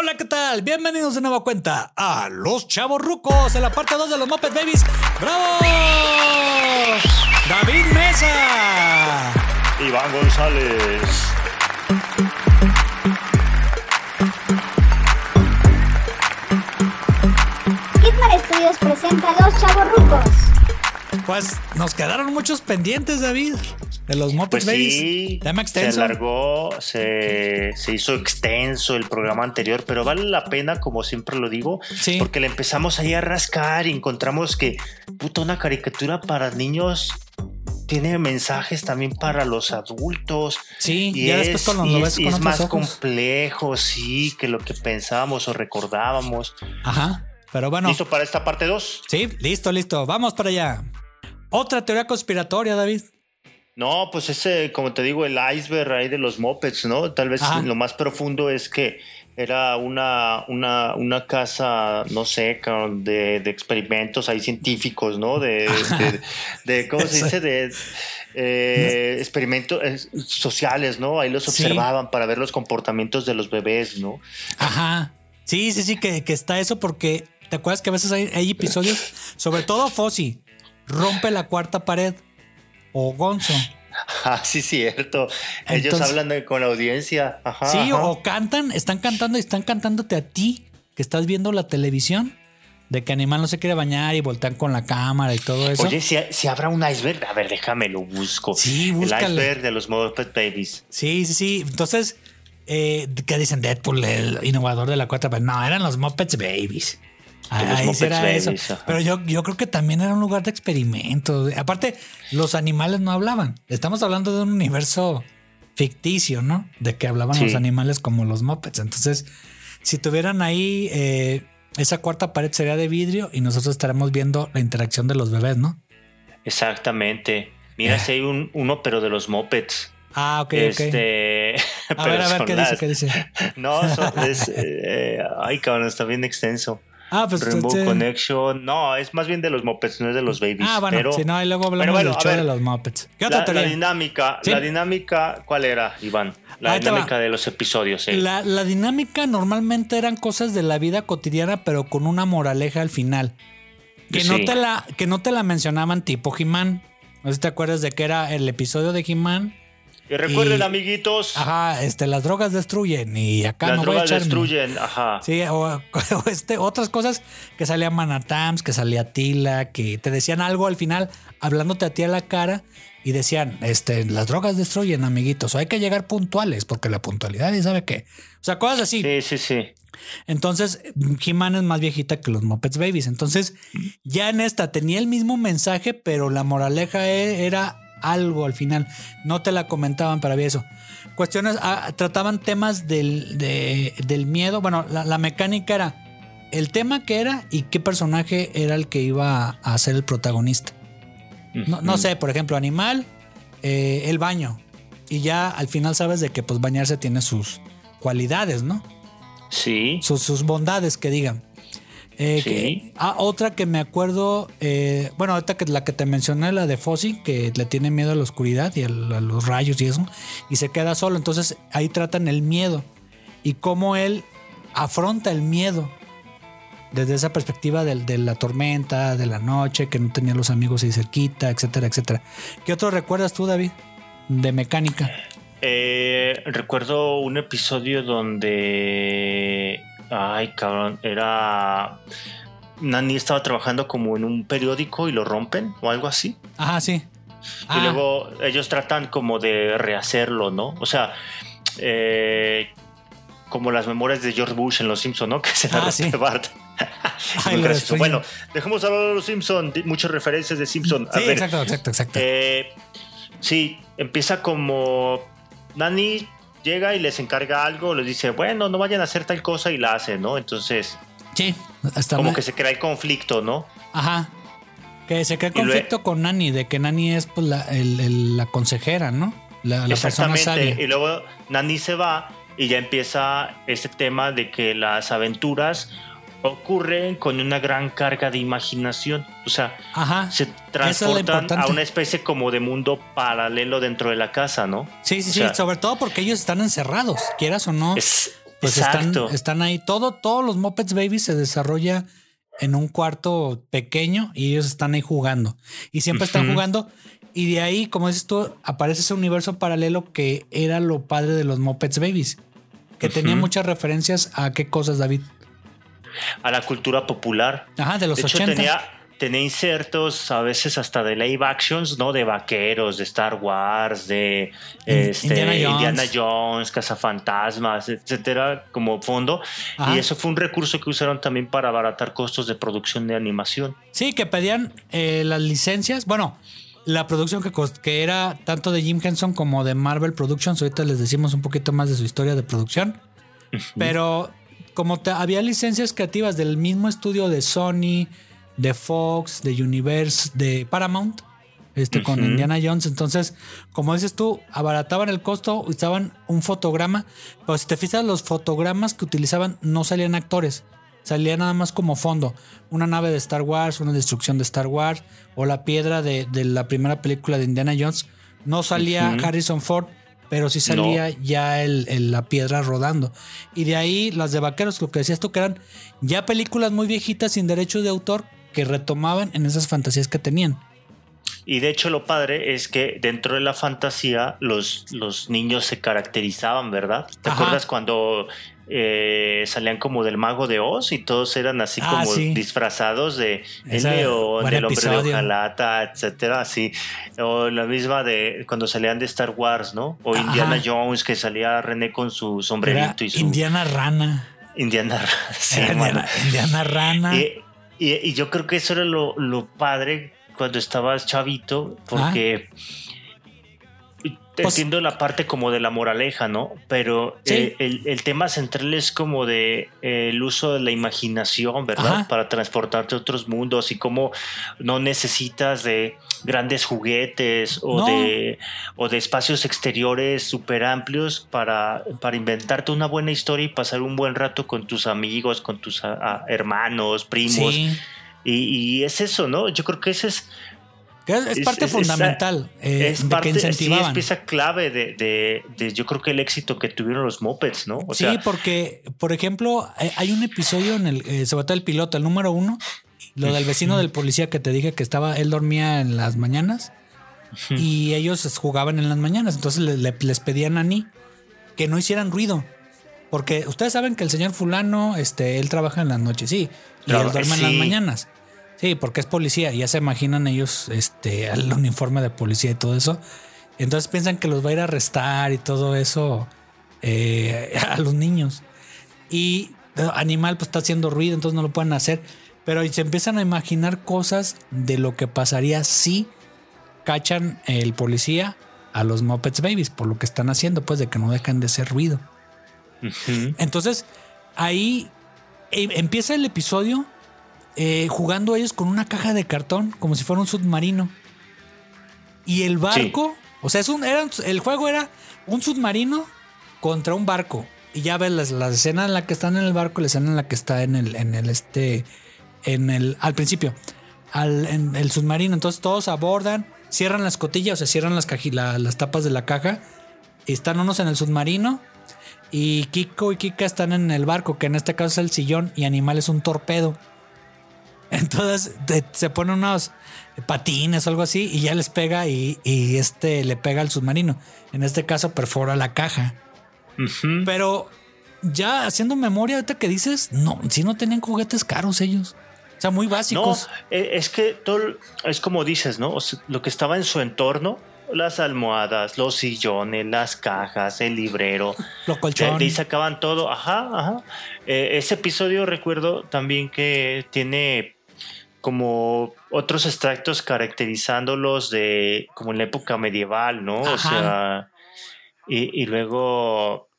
Hola, ¿qué tal? Bienvenidos de nueva cuenta a Los Chavos Rucos en la parte 2 de los Muppet Babies. ¡Bravo! David Mesa. Iván González. Hitman Studios presenta a Los Chavos Rucos. Pues nos quedaron muchos pendientes, David, de los Muppet Pues Babies. sí, Tema se extenso. alargó, se, se hizo extenso el programa anterior, pero vale la pena, como siempre lo digo, Sí. porque le empezamos ahí a rascar y encontramos que, puta, una caricatura para niños tiene mensajes también para los adultos. Sí, Y ya es, después cuando y lo es- ves y con es otros más ojos. complejo, sí, que lo que pensábamos o recordábamos. Ajá. Pero bueno. ¿Listo para esta parte 2? Sí, listo, listo. Vamos para allá. Otra teoría conspiratoria, David. No, pues ese, como te digo, el iceberg ahí de los mopeds, ¿no? Tal vez Ajá. lo más profundo es que era una, una, una casa, no sé, de, de experimentos ahí científicos, ¿no? De, de, de- ¿cómo se dice? De eh, experimentos eh, sociales, ¿no? Ahí los Sí. observaban para ver los comportamientos de los bebés, ¿no? Ajá. Sí, sí, sí, que, que está eso porque te acuerdas que a veces hay, hay episodios, sobre todo Fossi, rompe la cuarta pared o Gonzo. Ah, sí, cierto. Ellos Entonces- hablan de- con la audiencia. Ajá, Sí, ajá. o cantan, están cantando y están cantándote a ti que estás viendo la televisión de que Animal no se quiere bañar y voltean con la cámara y todo eso. Oye, si, si habrá un iceberg, a ver, déjame lo busco. Sí, El búscale. iceberg de los Muppet Babies. Sí, sí, sí. Entonces, eh, ¿qué dicen? Deadpool, el innovador de la cuarta pared. No, eran los Muppets Babies. Ahí Babies, eso. Pero yo, yo creo que también era un lugar de experimentos. Aparte, los animales no hablaban. Estamos hablando de un universo ficticio, ¿no? De que hablaban Sí. los animales como los Muppets. Entonces, si tuvieran ahí eh, esa cuarta pared sería de vidrio y nosotros estaremos viendo la interacción de los bebés, ¿no? Exactamente. Mira, Eh. si hay un, uno, pero de los Muppets. Ah, ok, ok. este. A pero ver, a ver, ¿qué dice? ¿Qué dice? No, son- es, eh, ay, cabrón, está bien extenso. Ah, pues Rainbow este- Connection. No, es más bien de los Muppets, no es de los Babies. Ah, bueno, pero si no, y luego hablamos bueno, del show ver, de los Muppets. ¿Qué la, la dinámica, Sí. la dinámica, ¿cuál era, Iván? La Ahí dinámica de los episodios. eh. La, la dinámica normalmente eran cosas de la vida cotidiana, pero con una moraleja al final. Que, no, te la, que no te la mencionaban tipo He-Man. No sé si te acuerdas de que era el episodio de He-Man. Y recuerden, y- amiguitos, Ajá, este, las drogas destruyen y acá las no voy a drogas echarme. destruyen. Ajá. Sí, o, o este, otras cosas que salía Manatams, que salía Tila, que te decían algo al final, hablándote a ti a la cara y decían, este, las drogas destruyen, amiguitos, o hay que llegar puntuales, porque la puntualidad y sabe qué. O sea, cosas así. Sí, sí, sí. Entonces, He-Man es más viejita que los Muppets Babies. Entonces, ya en esta tenía el mismo mensaje, pero la moraleja e- era algo al final. No te la comentaban para ver eso. Cuestiones, ah, trataban temas del, de- del miedo. Bueno, la, la mecánica era el tema que era y qué personaje era el que iba a ser el protagonista. No, sé, por ejemplo, animal, eh, el baño. Y ya al final sabes de que pues bañarse tiene sus cualidades, ¿no? Sí. sus, sus bondades que digan. Eh, Sí. que- ah, otra que me acuerdo, eh, bueno, ahorita que la que te mencioné, la de Fossi, que le tiene miedo a la oscuridad y a, los rayos y eso, y se queda solo. Entonces ahí tratan el miedo y cómo él afronta el miedo desde esa perspectiva del- de, la tormenta, de la noche, que no tenía los amigos ahí cerquita, etcétera, etcétera. ¿Qué otro recuerdas tú, David? De mecánica. Eh, recuerdo un episodio donde. Ay, cabrón. Era. Nani estaba trabajando como en un periódico y lo rompen o algo así. Ajá, sí. Y Ah, luego ellos tratan como de rehacerlo, ¿no? O sea, eh, como las memorias de George Bush en Los Simpson, ¿no? Que se la Ah, sí. Bart. Ay, bueno, dejemos hablar de Los Simpson. di- Muchas referencias de Simpson. A sí, ver, exacto, exacto, exacto. eh, sí, empieza como Nani llega y les encarga algo, les dice, bueno, no vayan a hacer tal cosa y la hace, ¿no? Entonces, sí, hasta como me- que se crea el conflicto, ¿no? Ajá. Que se crea conflicto con Nani, de que Nani es pues, la, el- el- la consejera, ¿no? La, la persona Exactamente. sabia. Y luego Nani se va y ya empieza este tema de que las aventuras ocurren con una gran carga de imaginación. O sea, Ajá. se es transportan a una especie como de mundo paralelo dentro de la casa, ¿no? Sí, sí, o sí. Sobre todo porque ellos están encerrados, quieras o no. Es, pues están, Exacto. están ahí. Todo, todos los Muppets Babies se desarrolla en un cuarto pequeño y ellos están ahí jugando. Y siempre están jugando. Y de ahí, como dices tú, aparece ese universo paralelo que era lo padre de los Muppets Babies. Que tenía muchas referencias a qué cosas, David. A la cultura popular. Ajá, de los de hecho, 80. tenía, tenía insertos a veces hasta de live actions, ¿no? De vaqueros, de Star Wars, de este, Indiana Indiana, Jones. Jones. Cazafantasmas, etcétera, como fondo. Ajá. Y eso fue un recurso que usaron también para abaratar costos de producción de animación. Sí, que pedían eh, las licencias. Bueno, la producción que, que era tanto de Jim Henson como de Marvel Productions. Ahorita les decimos un poquito más de su historia de producción. Pero como te- había licencias creativas del mismo estudio de Sony, de Fox, de Universe, de Paramount, este, con. Indiana Jones. Entonces, como dices tú, abarataban el costo, usaban un fotograma. Pero si te fijas, los fotogramas que utilizaban no salían actores. Salía nada más como fondo. Una nave de Star Wars, una destrucción de Star Wars, o la piedra de, de la primera película de Indiana Jones. No salía. Harrison Ford, pero sí salía ya el, el- la piedra rodando. Y de ahí las de vaqueros, lo que decías tú, que eran ya películas muy viejitas sin derechos de autor que retomaban en esas fantasías que tenían. Y de hecho lo padre es que dentro de la fantasía los, los niños se caracterizaban, ¿verdad? ¿Te Ajá. acuerdas cuando eh, salían como del mago de Oz y todos eran así Ah, como sí. disfrazados de el león, del hombre de hojalata, etcétera, así. O la misma de cuando salían de Star Wars, ¿no? O Ajá. Indiana Jones que salía René con su Era sombrerito y su Indiana Rana. Indiana. Sí, Era. Indiana, Indiana Rana. Y, y- y yo creo que eso era lo, lo padre cuando estabas chavito, porque Pues- entiendo la parte como de la moraleja, ¿no? Pero Sí. eh, el, el tema central es como de eh, el uso de la imaginación, ¿verdad? Ajá. Para transportarte a otros mundos y cómo no necesitas de grandes juguetes o, No. de, o de espacios exteriores súper amplios para, para inventarte una buena historia y pasar un buen rato con tus amigos, con tus a- a- hermanos, primos. Sí. Y, y es eso, ¿no? Yo creo que ese es, es, parte es- fundamental eh, es de parte, que sí, incentivaban. es pieza clave de, de- de, yo creo que el éxito que tuvieron los Muppets, ¿no? O sí, sea, porque, por ejemplo, hay- hay un episodio en el, eh, sobre todo el piloto, el número uno, lo del vecino del policía que te dije que estaba, él dormía en las mañanas y ellos jugaban en las mañanas, entonces le- le- les pedían a Ni que no hicieran ruido. Porque ustedes saben que el señor fulano, este, él trabaja en las noches, sí, y él duerme en las sí. mañanas. Sí, porque es policía, ya se imaginan ellos este, el uniforme de policía y todo eso. Entonces piensan que los va a ir a arrestar y todo eso eh, a los niños. Y animal pues está haciendo ruido, entonces no lo pueden hacer. Pero se empiezan a imaginar cosas de lo que pasaría si cachan el policía a los Muppets Babies por lo que están haciendo, pues de que no dejan de hacer ruido. Entonces, ahí eh, empieza el episodio eh, jugando ellos con una caja de cartón, como si fuera un submarino. Y el barco, o sea, es un, era el juego era un submarino contra un barco. Y ya ves las- la, escena en la que están en el barco, la escena en la que está en el, en el este, en el, al principio, al, en el submarino. Entonces todos abordan, cierran las cotillas, o sea, cierran las, la- las tapas de la caja. Y están unos en el submarino y Kiko y Kika están en el barco, que en este caso es el sillón, y Animal es un torpedo. Entonces te- se ponen unos patines o algo así y ya les pega y, y este le pega al submarino. En este caso perfora la caja. Pero ya haciendo memoria, ahorita que dices, no, si no tenían juguetes caros ellos. O sea, muy No, básicos. eh, es que todo es como dices, ¿no? O sea, lo que estaba en su entorno, las almohadas, los sillones, las cajas, el librero, Lo de, colchón. de ahí sacaban todo. Ajá, ajá. Eh, ese episodio recuerdo también que tiene como otros extractos caracterizándolos de como en la época medieval, ¿no? O sea, y, y luego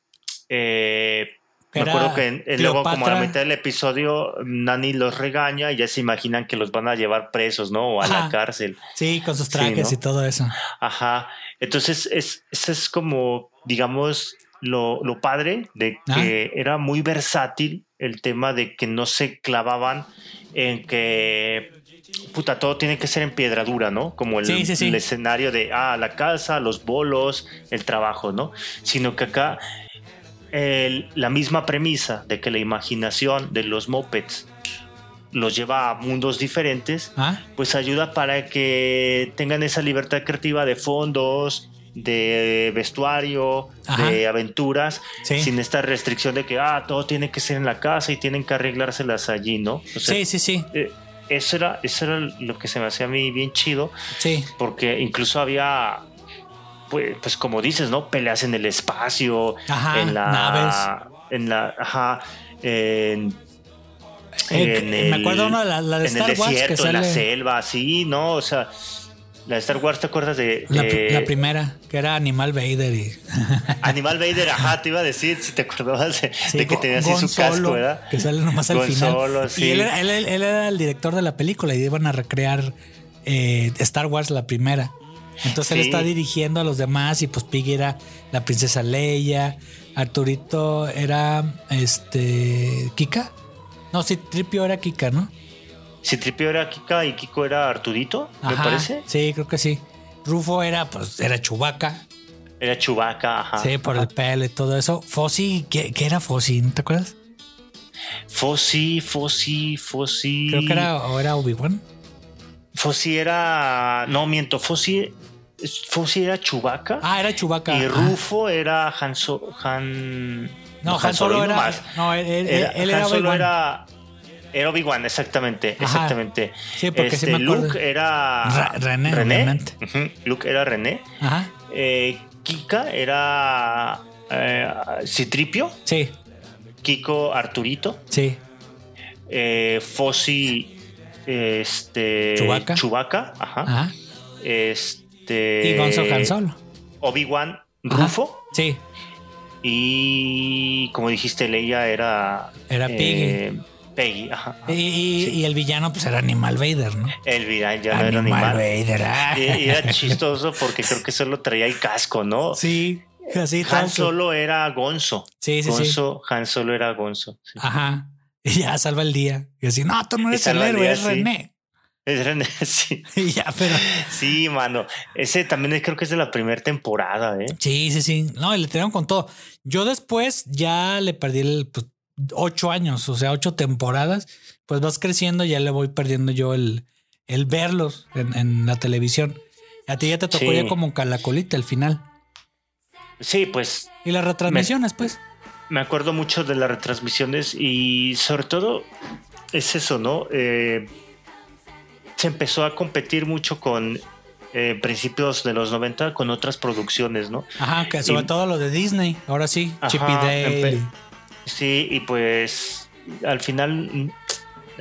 eh, me acuerdo que en- en luego como a la mitad del episodio Nani los regaña y ya se imaginan que los van a llevar presos, ¿no? O a Ajá. la cárcel. Sí, con sus Sí, trajes ¿no? y todo eso. Ajá. Entonces, es, ese es como, digamos, lo, lo padre de Ah. que era muy versátil el tema de que no se clavaban en que, puta, todo tiene que ser en piedra dura, ¿no? Como el, Sí, sí, sí. el escenario de, ah, la casa, los bolos, el trabajo, ¿no? Sino que acá el- la misma premisa de que la imaginación de los mopeds los lleva a mundos diferentes, Ah, pues ayuda para que tengan esa libertad creativa de fondos, de vestuario, Ajá. de aventuras, Sí. sin esta restricción de que ah, todo tiene que ser en la casa y tienen que arreglárselas allí, ¿no? O sea, sí, sí, sí, eh, eso, era, eso era lo que se me hacía a mí bien chido, sí. porque incluso había, pues, pues como dices, ¿no? Peleas en el espacio, Ajá, en la... naves. En la... Ajá, en Eh, en me el- acuerdo una, la, la de en Star el Wars que desierto, en la selva, sí, ¿no? O sea, la de Star Wars, ¿te acuerdas de, La, primera, que era Animal Vader y. Animal Vader? Ajá, te iba a decir, si te acordabas de, Sí, de que tenía así Gon su casco, Solo, ¿verdad? Que sale nomás al Gon final. Solo, sí. Y él era, él- él era el director de la película y iban a recrear eh, Star Wars la primera. Entonces él está dirigiendo a los demás y pues Piggy era la princesa Leia, Arturito era este Kika. No, sí, Tripio era Kika, ¿no? Si Tripio era Kika y Kiko era Artudito, me parece. Sí, creo que sí. Rufo era, pues, era Chubaca. Era Chewbacca, ajá. Sí, por el pelo y todo eso. Fossi, ¿qué, qué era Fossi? ¿No te acuerdas? Fossi, Fossi, Fossi. Creo que era, o era Obi-Wan. Fossi era. No, miento, Fossi. Fossi era Chewbacca. Ah, era Chubaca. y Rufo era Han, So- Han. No, Han Solo y era. nomás. No, él, él- Era- él Han Solo era. Era Obi-Wan, exactamente, Ajá. exactamente. Sí, porque sí este, me acuerdo. Luke era. Ra- René, obviamente. Ujú, Luke era René. Ajá. Eh, Kika era. eh, Citripio. Sí, Kiko Arturito. sí. Eh, Fossi. Este. Chewbacca. Chewbacca, Ajá. Ajá. Este. Y Gonzo Han Solo. Obi-Wan Ajá. Rufo. Sí, Y como dijiste, Leia era. Era eh, Peggy, ajá. y, el villano pues era Animal Vader, ¿no? El villano era animal. Vader. ah. Y, y era chistoso porque creo que solo traía el casco, ¿no? Sí, así Han. Solo era Gonzo. Sí, sí, sí. Gonzo, Han Solo era Gonzo. sí. Ajá. Y ya salva el día. Y así, no, tú no eres el héroe, es sí. René. Es René, sí. Y ya, pero. Sí, mano. Ese también creo que es de la primera temporada, ¿eh? Sí, sí, sí. No, y le tiraron con todo. Yo después ya le perdí el pues, ocho años, o sea, ocho temporadas. Pues vas creciendo, ya le voy perdiendo yo el, el verlos en, en la televisión. A ti ya te tocó Sí. ya como calacolita el final. Sí, pues Y las retransmisiones, pues. me acuerdo mucho de las retransmisiones y sobre todo es eso, ¿no? Eh, se empezó a competir mucho con eh, principios de los 90 con otras producciones, ¿no? Ajá, que sobre Y- todo lo de Disney. Ahora sí, Ajá, Chip y Dale. Sí, y pues al final mm,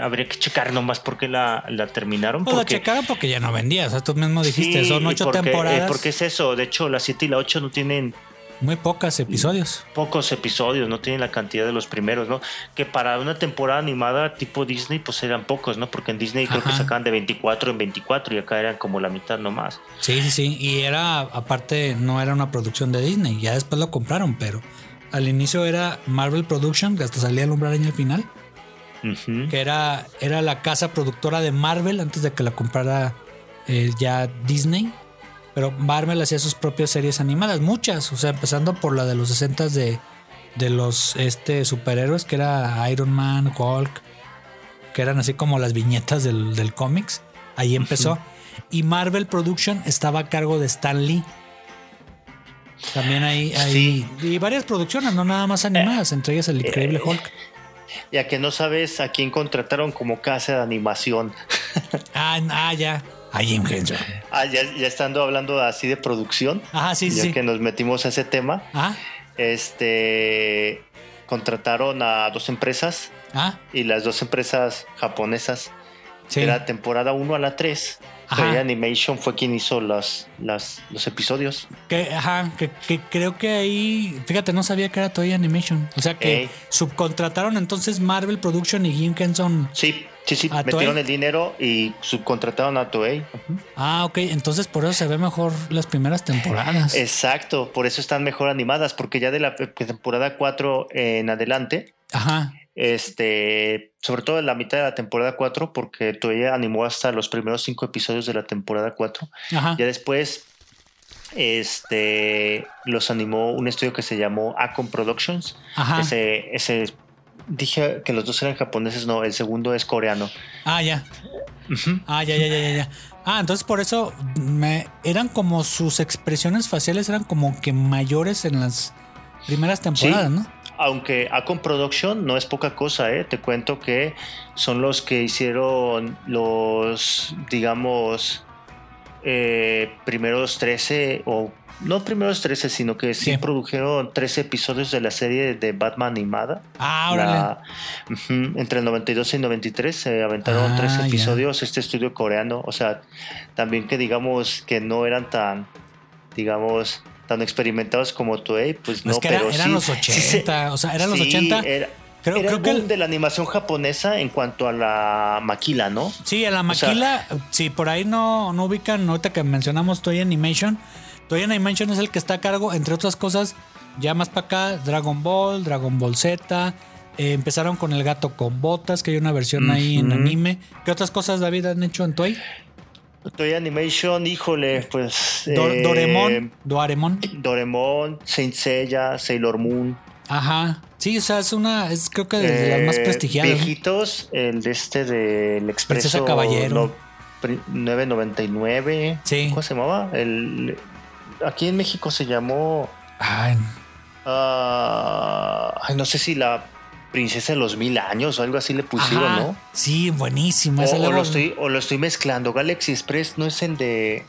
habría que checar nomás por qué la, la terminaron. Pues la porque, checaron porque ya no vendía. O sea, tú mismo dijiste, Sí, son ocho porque, eh, temporadas. porque es eso, de hecho la 7 y la 8 no tienen Muy pocos episodios. pocos episodios, no tienen la cantidad de los primeros, ¿no? Que para una temporada animada tipo Disney, pues eran pocos, ¿no? Porque en Disney creo que Ajá. sacaban de 24 en 24 y acá eran como la mitad nomás. Sí, sí, sí. Y era, aparte, no era una producción de Disney. Ya después lo compraron, pero al inicio era Marvel Production, que hasta salía el hombre araña al final. Que era, era la casa productora de Marvel antes de que la comprara eh, ya Disney. Pero Marvel hacía sus propias series animadas, muchas. O sea, empezando por la de los 60 de, de los este, superhéroes, que era Iron Man, Hulk, que eran así como las viñetas del, del cómics. Ahí empezó. Y Marvel Production estaba a cargo de Stan Lee. También ahí, ahí y varias producciones, no nada más animadas, entre ellas el increíble Hulk. Ya que no sabes a quién contrataron como casa de animación. Ah, ah, ya. A Jim Henson. Ah, ya, ya estando hablando así de producción, Ajá, sí, sí. ya sí. que nos metimos a ese tema, Ah, este contrataron a dos empresas ah, y las dos empresas japonesas. sí. Era temporada 1 a la 3. Toei Animation fue quien hizo las, las, los episodios. Que, ajá, que, que creo que ahí, fíjate, no sabía que era Toei Animation. O sea que Ey. subcontrataron entonces Marvel Production y Jim Henson. Sí, sí, sí. ¿A metieron Toei? el dinero y subcontrataron a Toei. Ah, ok, entonces por eso se ve mejor las primeras temporadas. Exacto, por eso están mejor animadas, porque ya de la temporada 4 en adelante, Ajá, este, sobre todo en la mitad de la temporada 4, porque Toei animó hasta los primeros cinco episodios de la temporada 4. ajá. Ya después este, los animó un estudio que se llamó Acom Productions. Ajá. Ese, ese, dije que los dos eran japoneses, no, el segundo es coreano. Ah, ya. Ah, ya, ya, ya, ya, ya. Ah, entonces por eso me eran como sus expresiones faciales eran como que mayores en las primeras temporadas, Sí. ¿no? Aunque Acom Production no es poca cosa, ¿eh? te cuento que son los que hicieron los, digamos, eh, primeros 13, o no primeros 13, sino que sí, Sí. produjeron 13 episodios de la serie de Batman animada. Ah. La- entre el 92 y el 93 se aventaron Ah, tres ya. episodios este estudio coreano. O sea, también que digamos que no eran tan, digamos, tan experimentados como Toei, pues no, es que era- pero eran sí- los sí 80, se- o sea, eran los sí, 80. Era, creo era creo el que boom el- de la animación japonesa en cuanto a la maquila, ¿no? Sí, a la O sea- maquila, si por ahí no, no ubican, ahorita que mencionamos Toy Animation, Toy Animation es el que está a cargo, entre otras cosas, ya más para acá, Dragon Ball, Dragon Ball Z, eh, empezaron con el gato con botas, que hay una versión ahí en anime. ¿Qué otras cosas, David, han hecho en Toy? Toei Animation, híjole, pues... Do- eh, Doremon, Doraemon. Doraemon, Saint Seiya, Sailor Moon. Ajá. Sí, o sea, es una, es creo que de las más Eh, prestigiadas. Viejitos, el de este del Expreso Princesa Caballero. no- pri- 999. Sí. ¿Cómo se llamaba? El, aquí en México se llamó. Ay, ay, no sé si la Princesa de los Mil Años o algo así le pusieron, ajá. ¿no? Sí, buenísima. O, esa o luego- lo estoy, o lo estoy mezclando. Galaxy Express no es el de.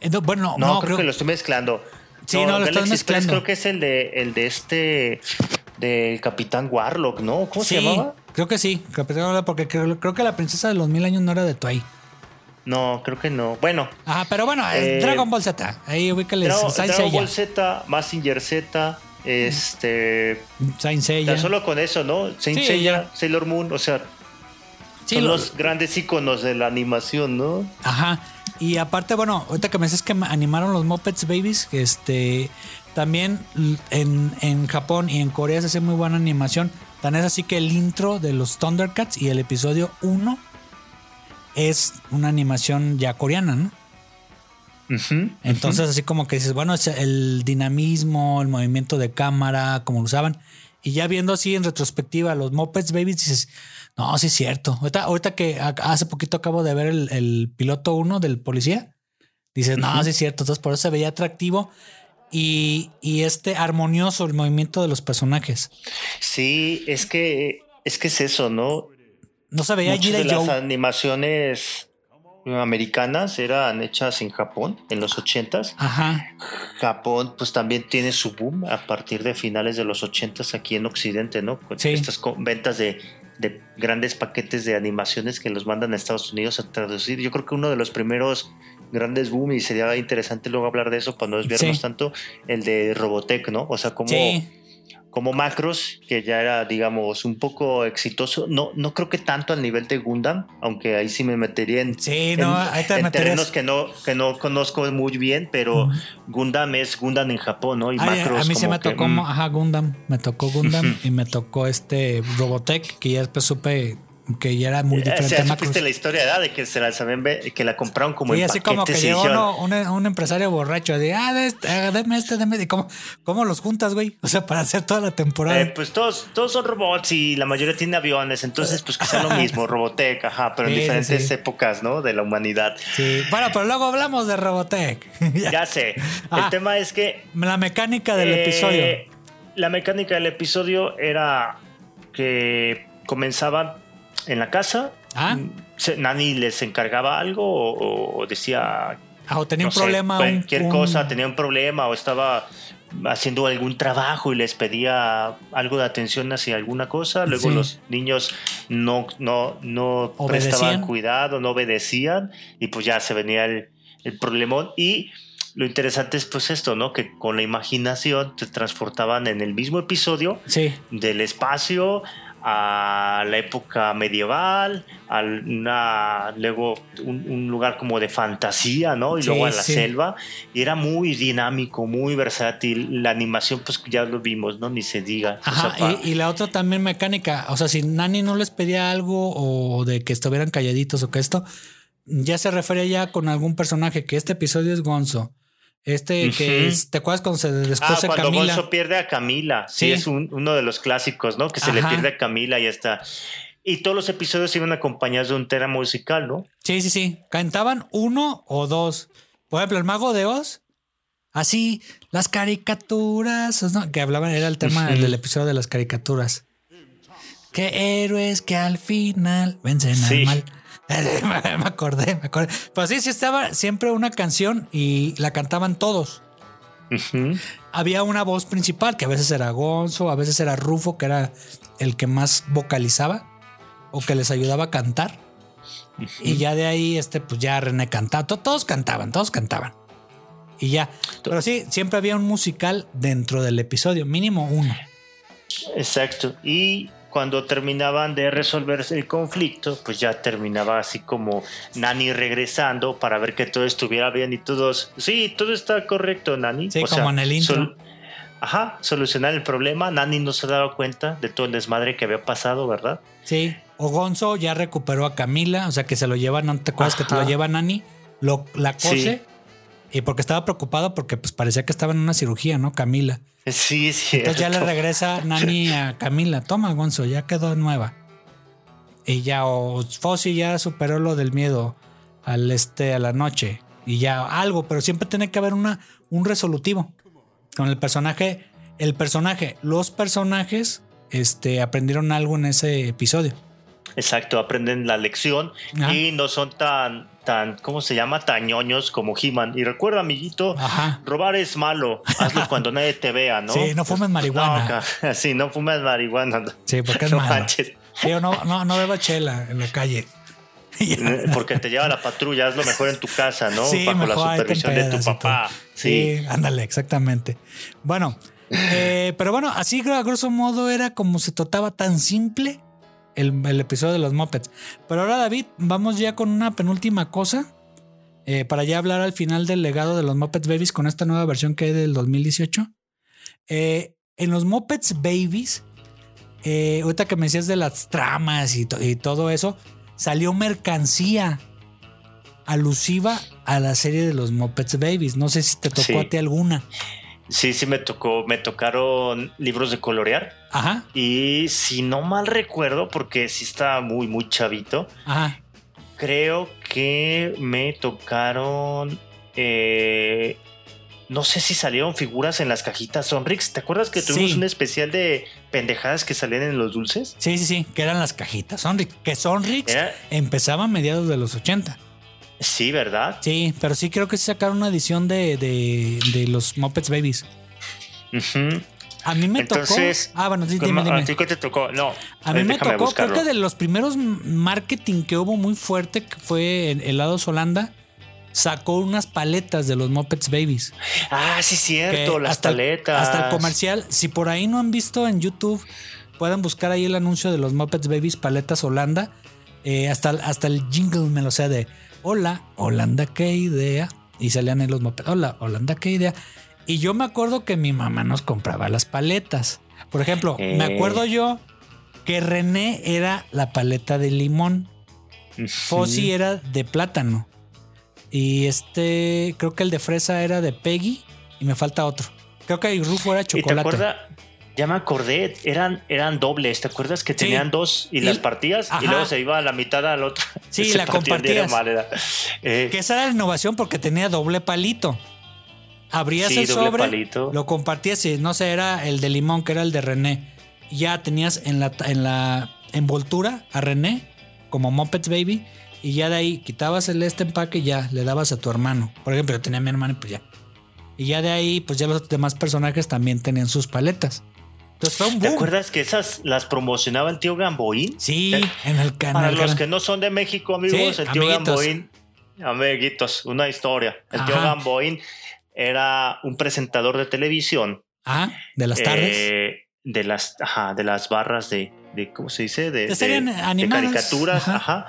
Eh, no, bueno, No, no, creo, que lo estoy mezclando. Sí, no, lo Galaxy Express mezclando. creo que es el de, el de este. Del Capitán Warlock, ¿no? ¿Cómo se llamaba? creo que sí. Capitán Marvel, Porque creo, creo que la princesa de los mil años no era de Toei. No, creo que no. Bueno, Ajá, pero bueno, Eh, Dragon Ball Z. Ahí ubícale Dragon, Dragon. Ball Z, Massinger Z, este. Saint Seiya. Tan solo con eso, ¿no? Saint Sí, Seiya, Sailor Moon, o sea, Sí, son lo- los grandes iconos de la animación, ¿no? Ajá. Y aparte, bueno, ahorita que me dices que animaron los Muppets Babies, este también en, en Japón y en Corea se hace muy buena animación. Tan es así que el intro de los Thundercats y el episodio 1 es una animación ya coreana, ¿no? Entonces, así como que dices, bueno, es el dinamismo, el movimiento de cámara, como lo usaban. Y ya viendo así en retrospectiva los Muppets Babies, dices, no, sí es cierto. Ahorita, ahorita que hace poquito acabo de ver el, el piloto 1 del policía, dices, no, sí es cierto. Entonces, por eso se veía atractivo y, y este armonioso el movimiento de los personajes. Sí, es que es que es eso, ¿no? No se veía Muchas de y las Joe. animaciones americanas eran hechas en Japón en los ochentas. Ajá. Japón pues también tiene su boom a partir de finales de los ochentas aquí en Occidente, ¿no? Con Sí. estas ventas de, de grandes paquetes de animaciones que los mandan a Estados Unidos a traducir. Yo creo que uno de los primeros grandes boom y sería interesante luego hablar de eso para no desviarnos Sí. tanto, el de Robotech, ¿no? O sea, como Sí. Como Macros, que ya era, digamos, un poco exitoso. No, no creo que tanto al nivel de Gundam, aunque ahí sí me metería en, Sí, no, en- te en terrenos que no, que no conozco muy bien, pero Gundam es Gundam en Japón, ¿no? Y Ay, Macros a mí como me que, tocó, mm, ajá, Gundam. Me tocó Gundam y me tocó este Robotech, que ya después supe que ya era muy eh, diferente o sea, supiste la historia ¿verdad? de que se la ve- que la compraron como Y en así como que llegó uno- un, un empresario borracho de, ah, de este, ah, deme este, deme. ¿Y cómo, cómo los juntas, güey? O sea, para hacer toda la temporada. Eh, pues todos, todos son robots y la mayoría tiene aviones, entonces pues que sea lo mismo, Robotech, ajá, pero en Sí, sí, diferentes sí. épocas, ¿no? De la humanidad. sí. Bueno, pero luego hablamos de Robotech. Ya. Ya sé. Ah. El tema es que La mecánica del Eh, episodio. La mecánica del episodio era que comenzaban en la casa. Ah. Nani les encargaba algo o, o decía Ah, o tenía no un sé, problema. cualquier un- cosa, tenía un problema o estaba haciendo algún trabajo y les pedía algo de atención hacia alguna cosa. Luego Sí. los niños no, no, no Obedecían. prestaban cuidado, no obedecían y pues ya se venía el, el problemón. Y lo interesante es pues esto, ¿no? Que con la imaginación te transportaban en el mismo episodio Sí. del espacio a la época medieval, a una, luego un, un lugar como de fantasía, ¿no? Y Sí, luego a la sí. selva. Y era muy dinámico, muy versátil. La animación, pues ya lo vimos, ¿no? Ni se diga. O Ajá, sea, y, y la otra también mecánica. O sea, si Nani no les pedía algo o de que estuvieran calladitos o que esto, ya se refería ya con algún personaje que este episodio es Gonzo. Este que es- te acuerdas cuando se Ah, descose cuando Camila. Gonzo pierde a Camila. Sí, Sí. es un- uno de los clásicos, ¿no? Que se le pierde a Camila y ya está. Y todos los episodios iban acompañados de un tema musical, ¿no? Sí, sí, sí. Cantaban uno o dos. Por ejemplo, el mago de Oz. Así, las caricaturas. ¿no? Que hablaban, era el tema del episodio de las caricaturas. Que héroes que al final vencen Sí. al mal. me acordé, me acordé. Pues sí, sí estaba siempre una canción y la cantaban todos. Había una voz principal, que a veces era Gonzo, a veces era Rufo, que era el que más vocalizaba o que les ayudaba a cantar. Y ya de ahí, este, pues ya René cantaba. To- Todos cantaban, todos cantaban. Y ya. Pero sí, siempre había un musical dentro del episodio, mínimo uno. Exacto. Y cuando terminaban de resolverse el conflicto, pues ya terminaba así como Nani regresando para ver que todo estuviera bien y todos, sí, todo está correcto, Nani. Sí, como en el intro. ajá, solucionar el problema. Nani no se daba cuenta de todo el desmadre que había pasado, ¿verdad? Sí. O Gonzo ya recuperó a Camila, o sea que se lo llevan, ¿no te acuerdas que te lo lleva Nani? Lo, la cose. Y porque estaba preocupado porque pues parecía que estaba en una cirugía, ¿no? Camila. Sí, sí. Entonces ya le regresa Nani a Camila. Toma, Gonzo, ya quedó nueva. Y ya, o Fossi ya superó lo del miedo al este, a la noche. Y ya algo, pero siempre tiene que haber una, un resolutivo. Con el personaje, el personaje, los personajes, este, aprendieron algo en ese episodio. Exacto, aprenden la lección Ajá. y no son tan, tan, ¿cómo se llama? Tan ñoños como He-Man. Y recuerda, amiguito, Ajá. robar es malo. Hazlo cuando nadie te vea, ¿no? Sí, no fumes marihuana. No, sí, no fumes marihuana. Sí, porque es No malo. manches. Sí, o no, no, no beba chela en la calle. Eh, Porque te lleva la patrulla, hazlo mejor en tu casa, ¿no? Sí, Bajo la mejor te supervisión de tu papá. Sí, ándale, exactamente. Bueno, eh, pero bueno, así a grosso modo era como se trataba tan simple el, el episodio de los Muppets. Pero ahora, David, vamos ya con una penúltima cosa. eh, para ya hablar al final del legado de los Muppets Babies con esta nueva versión que hay del 2018. Eh, en los Muppets Babies, eh, ahorita que me decías de las tramas y, to- y todo eso, salió mercancía alusiva a la serie de los Muppets Babies. No sé si te tocó Sí. a ti alguna. Sí, sí me tocó, me tocaron libros de colorear. Ajá, Y si no mal recuerdo, porque sí estaba muy, muy chavito, ajá. creo que me tocaron. eh, no sé si salieron figuras en las cajitas Sonrix. ¿Te acuerdas que tuvimos Sí. un especial de pendejadas que salían en los dulces? Sí, sí, sí, que eran las cajitas Sonrix. Que Sonrix Era- empezaba a mediados de los 80. Sí, ¿verdad? Sí, pero sí creo que sí sacaron una edición de, de, de los Muppets Babies. A mí me Entonces, tocó. Ah, bueno, sí, ¿Cómo- dime, ¿A dime. ti qué te tocó? No. A mí me tocó, buscarlo. creo que de los primeros marketing que hubo muy fuerte, que fue en Helados Holanda, sacó unas paletas de los Muppets Babies. Ah, sí, cierto, las hasta el- paletas. hasta el comercial, si por ahí no han visto en YouTube, pueden buscar ahí el anuncio de los Muppets Babies Paletas Holanda. Eh, hasta, hasta el jingle me lo sé de Hola, Holanda, qué idea. Y salían en los Muppets. Hola, Holanda, qué idea. Y yo me acuerdo que mi mamá nos compraba las paletas. Por ejemplo, Eh. me acuerdo yo que René era la paleta de limón. Ujú. Fossi era de plátano. Y este, creo que el de fresa era de Peggy. Y me falta otro. Creo que el Rufo era ¿Y te chocolate. Ya me acordé, eran, eran dobles, ¿te acuerdas que Sí. tenían dos y, Y- las partías Ajá. y luego se iba a la mitad al otro? Sí, Se la compartías. manera. Eh, Que esa era la innovación porque tenía doble palito. Abrías Sí, el doble sobre, palito. lo compartías y no sé, era el de limón, que era el de René. Ya tenías en la, en la envoltura a René como Muppets Baby. Y ya de ahí quitabas el este empaque y ya le dabas a tu hermano. Por ejemplo, yo tenía a mi hermano y pues ya. Y ya de ahí, pues ya los demás personajes también tenían sus paletas. Entonces fue un ¿Te acuerdas que esas las promocionaba el tío Gamboín? Sí, en el canal. Para los que no son de México, amigos, Sí, el tío amiguitos. Gamboín, amiguitos, una historia. El tío. Gamboín era un presentador de televisión. Ah, de las tardes. eh, de las, ajá, de las barras de, de ¿cómo se dice? De, caricaturas, Ajá. ajá.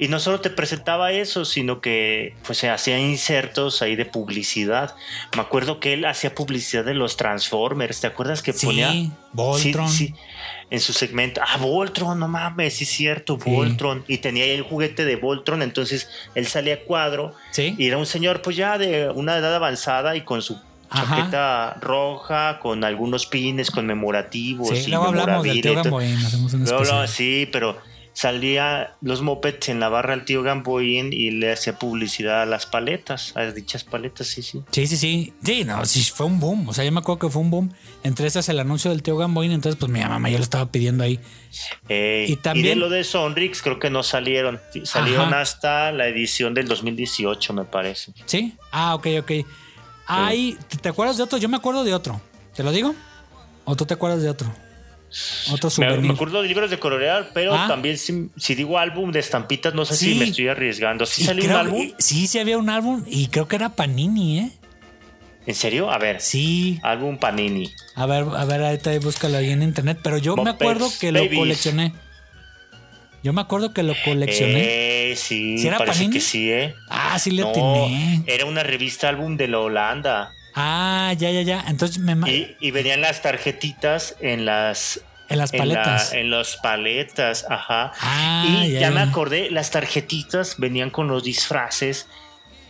Y no solo te presentaba eso, sino que pues se hacía insertos ahí de publicidad. Me acuerdo que él hacía publicidad de los Transformers. ¿Te acuerdas que Sí, ponía? Voltron. Sí, sí. En su segmento. Ah, Voltron, no mames, sí es cierto, Sí. Voltron. Y tenía ahí el juguete de Voltron. Entonces él salía a cuadro. Sí. Y era un señor, pues ya de una edad avanzada y con su Ajá. chaqueta roja, con algunos pines conmemorativos. Sí, y luego hablamos del hacemos un Luego sí, pero salía los mopeds en la barra al tío Gamboín y le hacía publicidad a las paletas, a dichas paletas, sí, sí. Sí, sí, sí. Sí, no, sí, fue un boom. O sea, yo me acuerdo que fue un boom. Entre esas el anuncio del tío Gamboín. Entonces, pues mi mamá ya lo estaba pidiendo ahí. Eh, Y y, también- de lo de Sonrix creo que no salieron. Salieron Ajá. hasta la edición del 2018, me parece. ¿Sí? Ah, ok, ok. Hay, ¿te- ¿Te acuerdas de otro? Yo me acuerdo de otro. ¿Te lo digo? ¿O tú te acuerdas de otro? Otro Me, me acuerdo de libros de colorear, pero Ah. también si, si digo álbum de estampitas, no sé Sí. si me estoy arriesgando. ¿Sí Y salió un álbum? Sí, sí había un álbum y creo que era Panini, ¿eh? ¿En serio? A ver, Sí. álbum Panini. A ver, a ver, ahorita búscalo ahí en internet. Pero yo me acuerdo que lo coleccioné. Yo me acuerdo que lo coleccioné. Eh, sí, ¿Sí era parece Panini? que sí, ¿eh? ah, sí le No, atiné. era una revista álbum de la Holanda. Ah, ya, ya, ya. Entonces me Y, y venían las tarjetitas en las en las en, la- paletas. en las paletas, ajá. Ah, y ya, ya, me acordé, las tarjetitas venían con los disfraces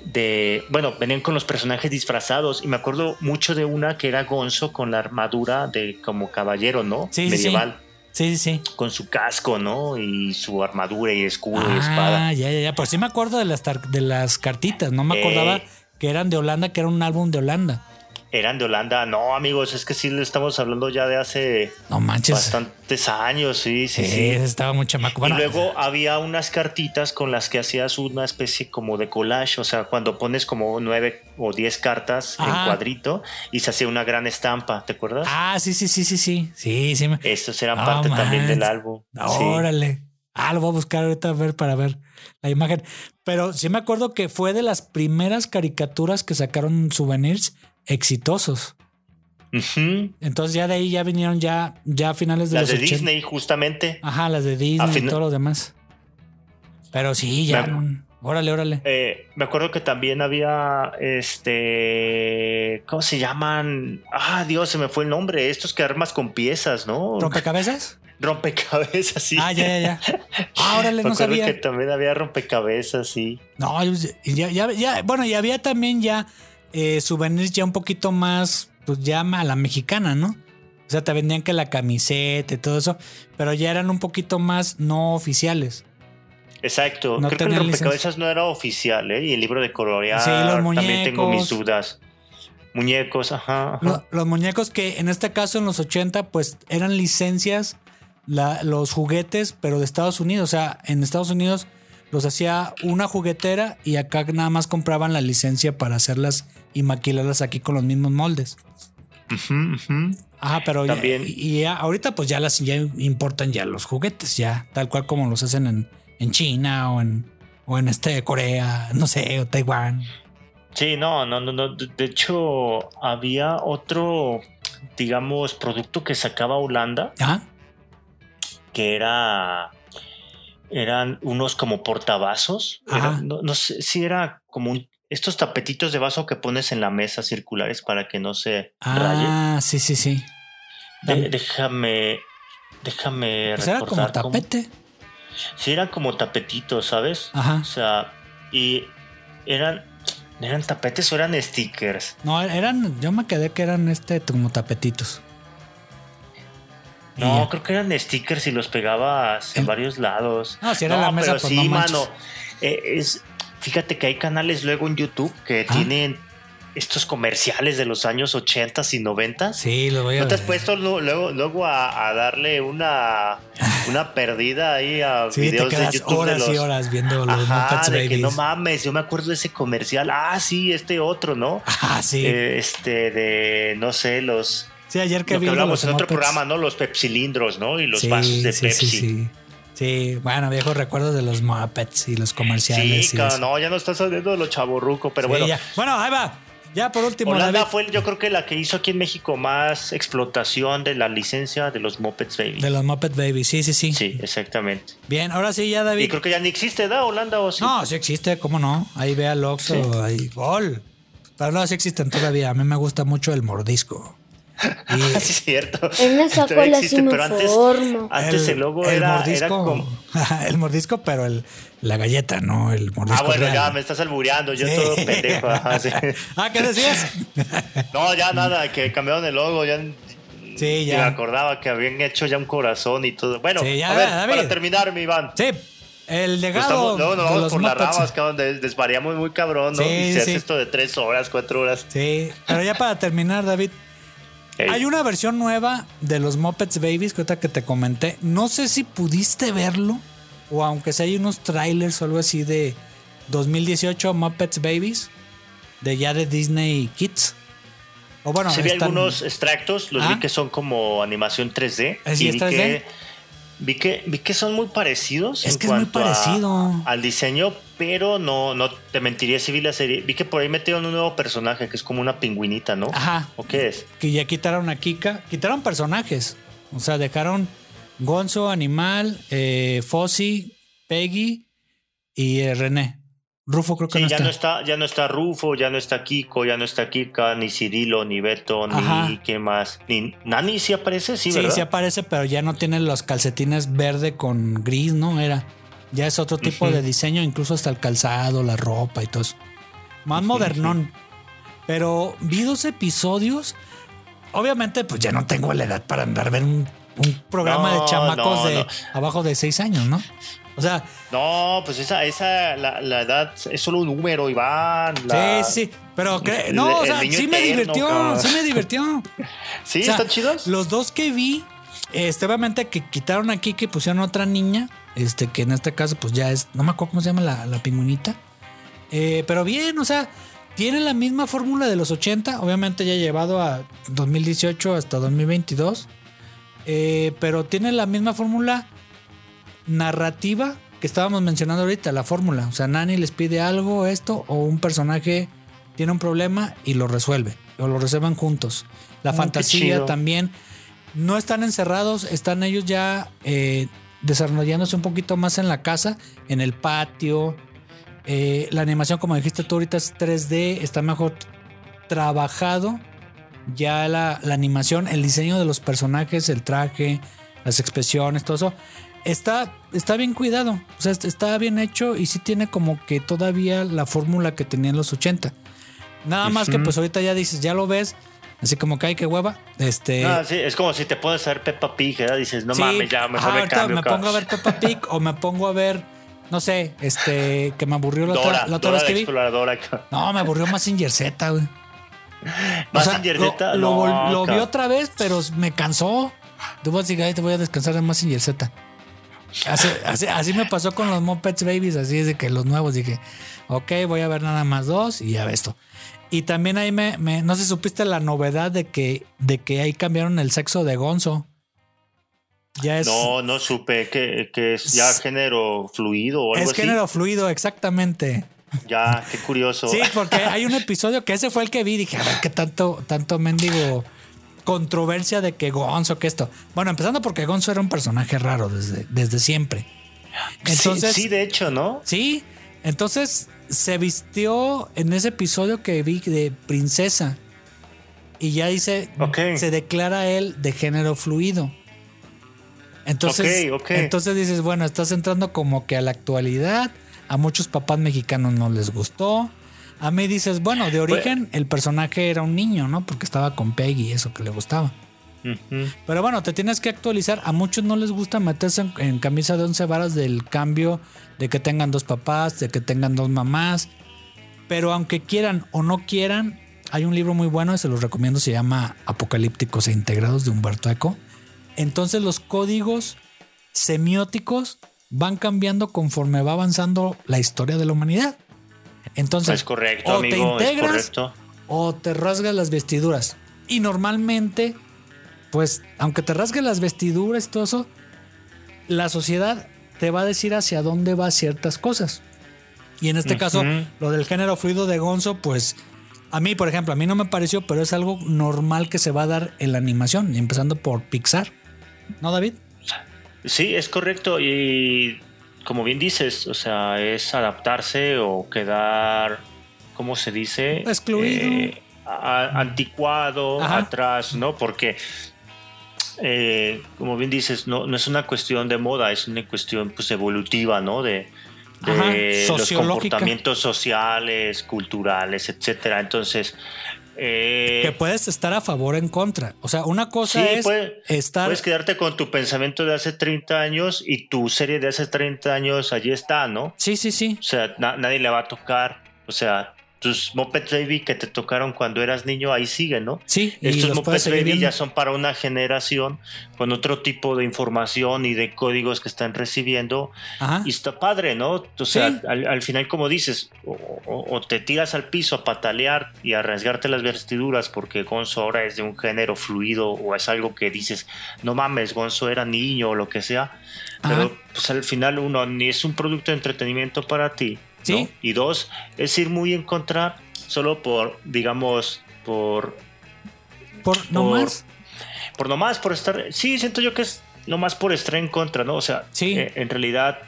de, bueno, venían con los personajes disfrazados y me acuerdo mucho de una que era Gonzo con la armadura de como caballero, ¿no? Sí. Medieval, Sí, sí, sí. con su casco, ¿no? Y su armadura y escudo y espada. Ah, ya, ya, ya. Pues sí me acuerdo de las, de las cartitas. No me Eh. Que eran de Holanda, que era un álbum de Holanda. Eran de Holanda. No, amigos, es que sí le estamos hablando ya de hace No manches. bastantes años, sí, sí, Sí, sí. estaba muy chamaco. Y Bueno, luego había unas cartitas con las que hacías una especie como de collage, o sea, cuando pones como nueve o diez cartas en cuadrito y se hacía una gran estampa, ¿te acuerdas? Ah, sí, sí, sí, sí, sí. Sí, sí. Estos eran parte también del álbum. Sí. Órale. Ah, lo voy a buscar ahorita a ver para ver la imagen. Pero sí me acuerdo que fue de las primeras caricaturas que sacaron souvenirs exitosos. Entonces ya de ahí ya vinieron ya, ya a finales de Las los de 80. Disney, justamente. Ajá, las de Disney y todo lo demás. Pero sí, ya. Me- no- Órale, órale. Eh, me acuerdo que también había este. ¿Cómo se llaman? Ah, Dios, se me fue el nombre. Estos que armas con piezas, ¿no? ¿Rompecabezas? Rompecabezas, sí. Ah, ya, ya, ya. Ah, órale, no sabía. que también había rompecabezas, sí. No, ya, ya, ya, bueno, y había también ya eh, souvenirs ya un poquito más, pues ya a la mexicana, ¿no? O sea, te vendían que la camiseta y todo eso, pero ya eran un poquito más no oficiales. Exacto. No Creo que el rompecabezas no era oficial, ¿eh? Y el libro de colorear Sí, los también tengo mis muñecos. dudas. Muñecos, ajá. ajá. Lo- los muñecos que en este caso en los 80 pues eran licencias, la- los juguetes, pero de Estados Unidos. O sea, en Estados Unidos los hacía una juguetera y acá nada más compraban la licencia para hacerlas y maquilarlas aquí con los mismos moldes. Ujú. Ajá, pero ya- También- y ya- ahorita pues ya las ya importan ya los juguetes, ya tal cual como los hacen en, en China o en, o en este Corea, no sé, o Taiwán. Sí, no, no, no, no. De de hecho, había otro, digamos, producto que sacaba Holanda Ajá. Que era. Eran unos como portavasos. Era- no, no sé si era como un- estos tapetitos de vaso que pones en la mesa circulares para que no se raye. Ah, sí, sí, sí. De- déjame. Déjame Pues era como recordar cómo- tapete. Sí, eran como tapetitos, ¿sabes? Ajá. O sea, y eran. ¿Eran tapetes o eran stickers? No, eran, yo me quedé que eran este como tapetitos. No, creo que eran stickers y los pegabas en varios lados. No, si era la mesa, pero pues sí, no mano. Eh, es, fíjate que hay canales luego en YouTube que Ah. tienen estos comerciales de los años 80 y 90. Sí, lo voy a ¿No te has puesto luego, luego a, a darle una, una perdida ahí a Sí, te videos de YouTube horas de los, y horas viendo los Ajá, de que no mames, yo me acuerdo de ese comercial. Ah, sí, este otro, ¿no? Ah, sí. Eh, este de, no sé, los... sí, ayer que Lo vi que de hablamos los en otro Muppets. programa, ¿no? Los pepsilindros, ¿no? Y los Sí, vasos de sí, Pepsi. Sí, sí. Sí, bueno, viejos recuerdos de los Muppets y los comerciales. Sí, no, ya no estás saliendo de lo chaborruco, pero bueno. ya. Bueno, ahí va. Ya por último, Holanda David, fue, yo creo que la que hizo aquí en México más explotación de la licencia de los Muppets Baby. de los Muppet Babies, sí, sí, sí, Sí, exactamente. Bien, ahora sí, ya David. Y creo que ya ni existe, ¿da? Holanda o sí. No, sí existe, ¿cómo no? Ahí ve al Oxxo, Sí. ahí, gol. Pero no, sí existen todavía. A mí me gusta mucho el mordisco. Y sí, es cierto. En esa Todavía cola existe, sí me pero antes, antes el, logo era, era como. el mordisco, pero el, la galleta, no el mordisco. Ah, bueno, real. ya me estás albureando, yo Sí. todo pendejo. ajá, sí. ah, ¿qué decías? No, ya nada, que cambiaron el logo, ya. Sí, ya. Me acordaba que habían hecho ya un corazón y todo. Bueno, Sí, ya, a ver, David. para terminar, mi Iván. sí, el Pues legado estamos- nos de vamos los por las ramas, cabrón, des- desvariamos muy cabrón, ¿no? Sí, y se sí. hace esto de tres horas, cuatro horas. Sí, pero ya para terminar, David, Hay una versión nueva de los Muppets Babies que ahorita que te comenté. No sé si pudiste verlo o aunque sea hay unos trailers o algo así de 2018 Muppets Babies de ya de Disney Kids. O bueno, Sí, vi están- algunos extractos, los Ah. vi que son como animación 3D. ¿Ah, sí, y es vi 3D? que, vi que vi que son muy parecidos. Es en que es muy a- parecido. al diseño, pero no, no te mentiría si vi la serie. Vi que por ahí metieron un nuevo personaje que es como una pingüinita, ¿no? Ajá. ¿O qué es? que ya quitaron a Kika, quitaron personajes. O sea, dejaron Gonzo, Animal, eh, Fossi, Peggy y eh, René. Rufo creo que Sí, no ya está. no está, ya no está Rufo, ya no está Kiko, ya no está Kika, ni Cirilo, ni Beto, Ajá. ni qué más. Ni Nani sí aparece, sí, Sí, ¿verdad? sí aparece, pero ya no tiene los calcetines verde con gris, ¿no? Era. Ya es otro tipo de diseño, incluso hasta el calzado, la ropa y todo eso. Más modernón. Pero vi dos episodios. Obviamente, pues ya no tengo la edad para andar a ver un, un programa No, de chamacos no, de abajo de seis años, ¿no? O sea, No, pues esa, esa, la, la edad es solo un número, Iván. la- sí, sí. Pero cre- el- no, o sea, sí me divirtió, sí me divirtió. ¿Sí? O sea, ¿Están chidos? Los dos que vi, este, obviamente que quitaron aquí, que pusieron otra niña, este, que en este caso, pues ya es, no me acuerdo cómo se llama la, la pingüinita. Eh, pero bien, o sea, tiene la misma fórmula de los 80, obviamente ya llevado a 2018 hasta 2022. eh, pero tiene la misma fórmula narrativa que estábamos mencionando ahorita, la fórmula. O sea, Nani les pide algo, esto, o un personaje tiene un problema y lo resuelve. O lo resuelven juntos. La Ah, fantasía también. No están encerrados, están ellos ya eh, desarrollándose un poquito más en la casa, en el patio. Eh, la animación, como dijiste tú ahorita, es 3D, está mejor trabajado. Ya la, la animación, el diseño de los personajes, el traje, las expresiones, todo eso, está, está bien cuidado. O sea, está bien hecho y sí tiene como que todavía la fórmula que tenía en los 80. Nada más que pues ahorita ya dices, ya lo ves, así como que hay que hueva. Este, Ah, sí, es como si te pones a ver Peppa Pig, ¿verdad? Dices, no Sí, mames, ya mejor ajá, me ahorita cambio. me pongo a ver Peppa Pig o me pongo a ver, no sé, este, que me aburrió la Dora, otra, la otra Dora vez que vi. No, me aburrió Mazinger Z, güey. ¿Más O sea, Z? Lo, lo No, vol- lo vi otra vez, pero me cansó. Tú vas a decir, "Ay, te voy a descansar en Mazinger Z. Así, así, así me pasó con los Muppets Babies, así es de que los nuevos dije, ok, voy a ver nada más dos y ya esto. Y también ahí me, me- no sé si supiste la novedad de que, de que ahí cambiaron el sexo de Gonzo. Ya es, No, no supe que, que es ya Es- género fluido o algo es así. género fluido, exactamente. Ya, qué curioso. Sí, porque hay un episodio que ese fue el que vi. Dije, a ver, qué tanto, tanto mendigo controversia de que Gonzo, que esto. Bueno, empezando porque Gonzo era un personaje raro desde, desde siempre. Sí, Entonces, sí, de hecho, ¿no? sí, entonces se vistió en ese episodio que vi de princesa. Y ya dice, Ok. se declara él de género fluido. Entonces, Ok, ok. entonces dices, bueno, estás entrando como que a la actualidad. A muchos papás mexicanos no les gustó. A mí dices, bueno, de origen el personaje era un niño, ¿no? Porque estaba con Peggy eso que le gustaba. Pero bueno, te tienes que actualizar. A muchos no les gusta meterse en, en camisa de once varas del cambio de que tengan dos papás, de que tengan dos mamás. Pero aunque quieran o no quieran, hay un libro muy bueno y se los recomiendo. Se llama Apocalípticos e Integrados de Humberto Eco. Entonces los códigos semióticos van cambiando conforme va avanzando la historia de la humanidad. Entonces, Es correcto, o amigo, te es integras correcto. o te rasgas las vestiduras. Y normalmente, pues, aunque te rasgues las vestiduras y todo eso, la sociedad te va a decir hacia dónde va ciertas cosas. Y en este caso, lo del género fluido de Gonzo, pues, A mí, por ejemplo, a mí no me pareció, pero es algo normal que se va a dar en la animación, empezando por Pixar. ¿No, David? Sí, es correcto. Y como bien dices, o sea, es adaptarse o quedar, ¿cómo se dice? Excluido. Eh, a- anticuado, Ajá. atrás, ¿no? Porque, eh, como bien dices, no, no es una cuestión de moda, es una cuestión pues evolutiva, ¿no? De, de los comportamientos sociales, culturales, etcétera. Entonces, eh, Que puedes estar a favor o en contra. O sea, una cosa Sí, es puede- estar. Puedes quedarte con tu pensamiento de hace 30 años y tu serie de hace 30 años allí está, ¿no? Sí, sí, sí. O sea, na- nadie le va a tocar. O sea, tus Muppet Baby que te tocaron cuando eras niño, ahí siguen, ¿no? Sí, Estos Muppet Baby viendo. ya son para una generación con otro tipo de información y de códigos que están recibiendo. Ajá. Y está padre, ¿no? O sea, Sí. al, al final, como dices, o, o- o te tiras al piso a patalear y a rasgarte las vestiduras porque Gonzo ahora es de un género fluido o es algo que dices, no mames, Gonzo era niño o lo que sea. Pero Ajá. pues al final, uno, ni es un producto de entretenimiento para ti. ¿No? Sí. Y dos, es ir muy en contra solo por, digamos, por Por no por- más. por nomás por estar sí siento yo que es nomás por estar en contra no o sea Sí. eh, en realidad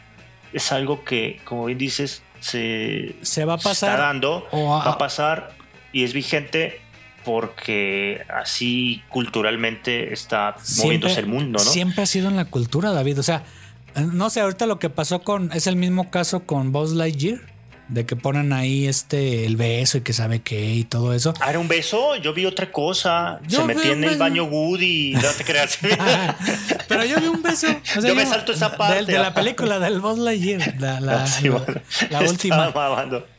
es algo que como bien dices se, Se va a se pasar. está dando o a- va a pasar y es vigente porque así culturalmente está moviéndose el mundo no Siempre ha sido en la cultura, David. O sea, no sé, ahorita lo que pasó con. Es el mismo caso con Buzz Lightyear. De que ponen ahí este el beso y que sabe qué y todo eso. Ah, era un beso, yo vi otra cosa. Yo se metía en el baño Woody, no te creas. Pero yo vi un beso. o sea, Yo me salto esa parte. De, de la película del Buzz Lightyear. La, la, Sí, bueno, la última.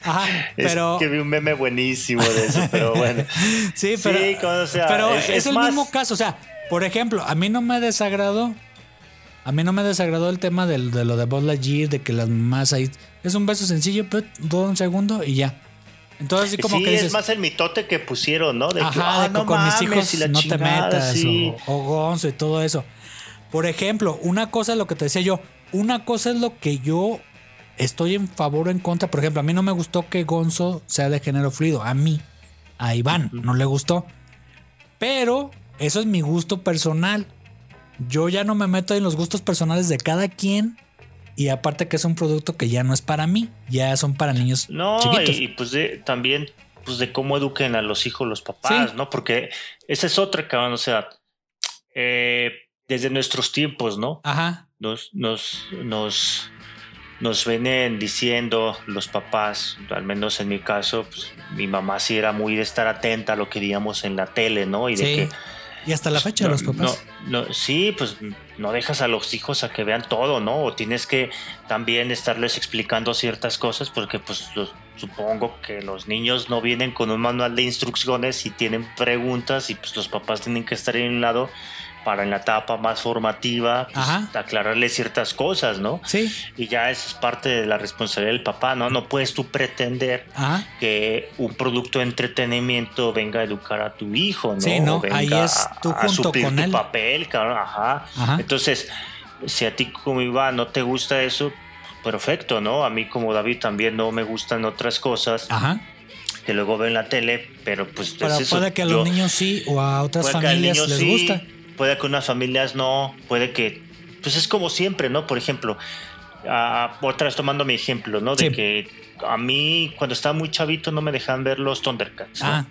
Ajá, Es pero. que vi un meme buenísimo de eso, pero bueno. Sí, pero, Sí, o sea, pero es- es, es el más- mismo caso. O sea, por ejemplo, a mí no me desagradó. A mí no me desagradó el tema del- de lo de Buzz Lightyear, de que las mamás ahí. Es un beso sencillo, pero todo un segundo y ya. Entonces, así como sí, que dices. es más el mitote que pusieron, ¿no? De que, Ajá, ah, de no que con mis mames, hijos y la no te chingada, metas, sí. o, o gonzo y todo eso. Por ejemplo, una cosa es lo que te decía yo. Una cosa es lo que yo estoy en favor o en contra. Por ejemplo, a mí no me gustó que Gonzo sea de género fluido. A mí, a Iván, no le gustó. Pero eso es mi gusto personal. Yo ya no me meto en los gustos personales de cada quien. Y aparte que es un producto que ya no es para mí, ya son para niños No, chiquitos. y, y, pues de, también pues de cómo eduquen a los hijos los papás, Sí. ¿no? Porque esa es otra, cabrón, o sea, eh, desde nuestros tiempos, ¿no? Ajá. Nos, nos, nos, nos vienen diciendo los papás, al menos en mi caso, pues, mi mamá sí era muy de estar atenta a lo que veíamos en la tele, ¿no? Y de Sí. que Y hasta la fecha no, los papás. no, no, sí, pues no dejas a los hijos a que vean todo, ¿no? O tienes que también estarles explicando ciertas cosas porque pues los- supongo que los niños no vienen con un manual de instrucciones y tienen preguntas y pues los papás tienen que estar en un lado para en la etapa más formativa pues, Ajá. aclararles ciertas cosas, ¿no? Sí. Y ya eso es parte de la responsabilidad del papá, ¿no? No puedes tú pretender Ajá. que un producto de entretenimiento venga a educar a tu hijo, ¿no? Sí, ¿no? O venga Ahí es tú a, a junto suplir con tu él. papel, cabrón, ajá. Ajá. Entonces, si a ti como Iván no te gusta eso, perfecto, ¿no? A mí como David también no me gustan otras cosas Ajá. que luego veo en la tele, pero pues Pero es eso. puede que a Yo- los niños sí o a otras puede familias les sí, gusta. Puede que unas familias no, puede que. Pues es como siempre, ¿no? Por ejemplo, ah, otra vez tomando mi ejemplo, ¿no? De Sí. que a mí, cuando estaba muy chavito, no me dejaban ver los Thundercats. ¿no? Ah,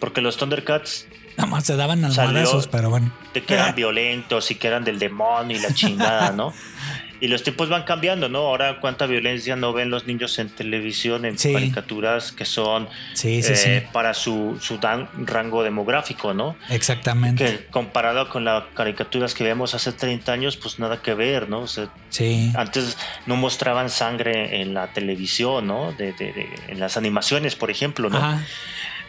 Porque los Thundercats, nada más se daban almohadazos, pero bueno. de que eran violentos y que eran del demonio y la chingada, ¿no? Y los tiempos van cambiando, ¿no? Ahora, ¿cuánta violencia no ven los niños en televisión, en Sí. caricaturas que son Sí, sí, eh, para su, su dan- rango demográfico, ¿no? Exactamente. que comparado con las caricaturas que vemos hace 30 años, pues nada que ver, ¿no? O sea, Sí. antes no mostraban sangre en la televisión, ¿no? De, de- de- en las animaciones, por ejemplo, ¿no? Ajá.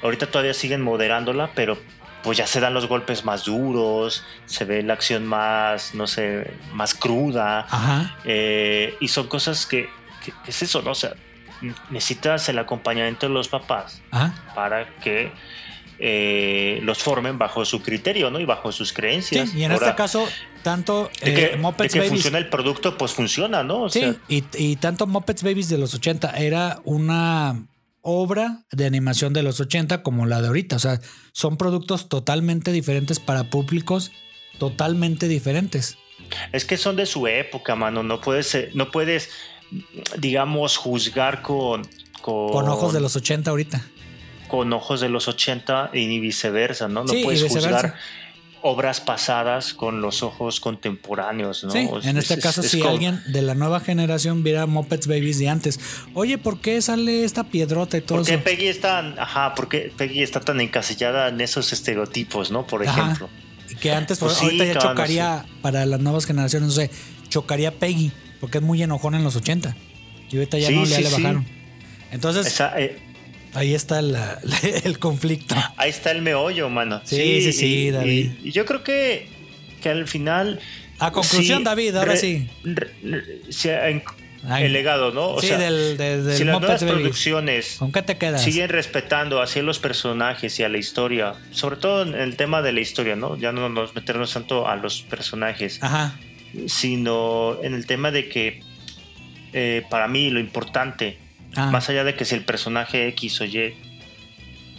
Ahorita todavía siguen moderándola, pero pues ya se dan los golpes más duros, se ve la acción más, no sé, más cruda, Ajá. eh, y son cosas que, que- que es eso, ¿no? O sea, necesitas el acompañamiento de los papás Ajá. para que eh, los formen bajo su criterio, ¿no? Y bajo sus Sí, creencias. y en Ahora, este caso, tanto de eh, que, de Muppets que Babies. funciona el producto, pues funciona, ¿no? O Sí, sea, y, y tanto Muppets Babies de los 80 era una obra de animación de los 80 como la de ahorita. O sea, son productos totalmente diferentes para públicos totalmente diferentes. Es que son de su época, mano. No puedes, eh, no puedes digamos, juzgar con, con... ojos de los 80 ahorita. Con ojos de los 80 y viceversa, ¿no? No puedes juzgar obras pasadas con los ojos contemporáneos, ¿no? Sí, en este caso, si alguien de la nueva generación viera Muppets Babies de antes, oye, ¿por qué sale esta piedrota y todo ¿Por qué Peggy está, ajá, porque Peggy está tan encasillada en esos estereotipos, ¿no? Por ejemplo. Que antes, pues ahorita ya chocaría para las nuevas generaciones, no sé, chocaría Peggy, porque es muy enojón en los 80. Y ahorita ya no le bajaron. Entonces, eh, ahí está el conflicto. Ahí está el meollo, mano. Sí, sí, sí, David. Y, yo creo que, que al final. A conclusión, David, ahora sí. el legado, ¿no? sí, del, si las nuevas producciones ¿Con qué te quedas? siguen respetando así los personajes y a la historia, sobre todo en el tema de la historia, ¿no? Ya no nos meternos tanto a los personajes, Ajá. sino en el tema de que eh, para mí lo importante Ah. Más allá de que si el personaje X o Y